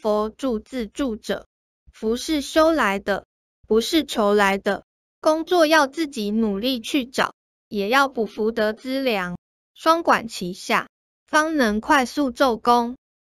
佛助自助者，福是修来的，不是求来的。工作要自己努力去找，也要补福德资粮，双管齐下，方能快速奏功。